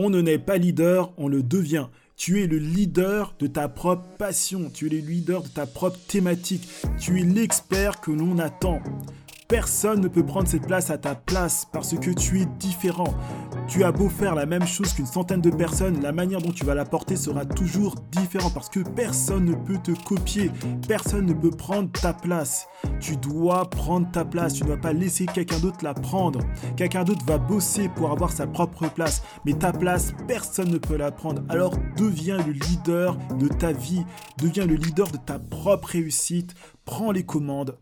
On ne naît pas leader, on le devient. Tu es le leader de ta propre passion, tu es le leader de ta propre thématique, tu es l'expert que l'on attend. Personne ne peut prendre cette place à ta place parce que tu es différent. Tu as beau faire la même chose qu'une centaine de personnes, la manière dont tu vas la porter sera toujours différente parce que personne ne peut te copier, personne ne peut prendre ta place. Tu dois prendre ta place, tu ne dois pas laisser quelqu'un d'autre la prendre. Quelqu'un d'autre va bosser pour avoir sa propre place, mais ta place, personne ne peut la prendre. Alors deviens le leader de ta vie, deviens le leader de ta propre réussite, prends les commandes,